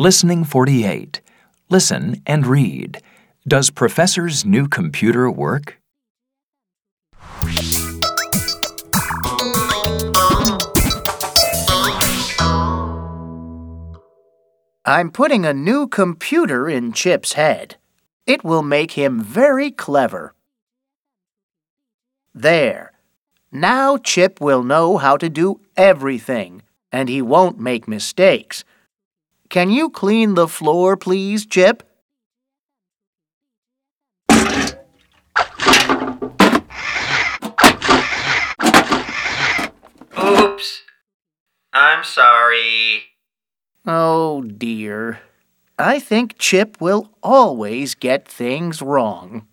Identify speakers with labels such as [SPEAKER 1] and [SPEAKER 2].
[SPEAKER 1] Listening 48. Listen and read. Does Professor's new computer work?
[SPEAKER 2] I'm putting a new computer in Chip's head. It will make him very clever. There. Now Chip will know how to do everything, and he won't make mistakes. Can you clean the floor, please, Chip?
[SPEAKER 3] Oops. I'm sorry.
[SPEAKER 2] Oh dear. I think Chip will always get things wrong.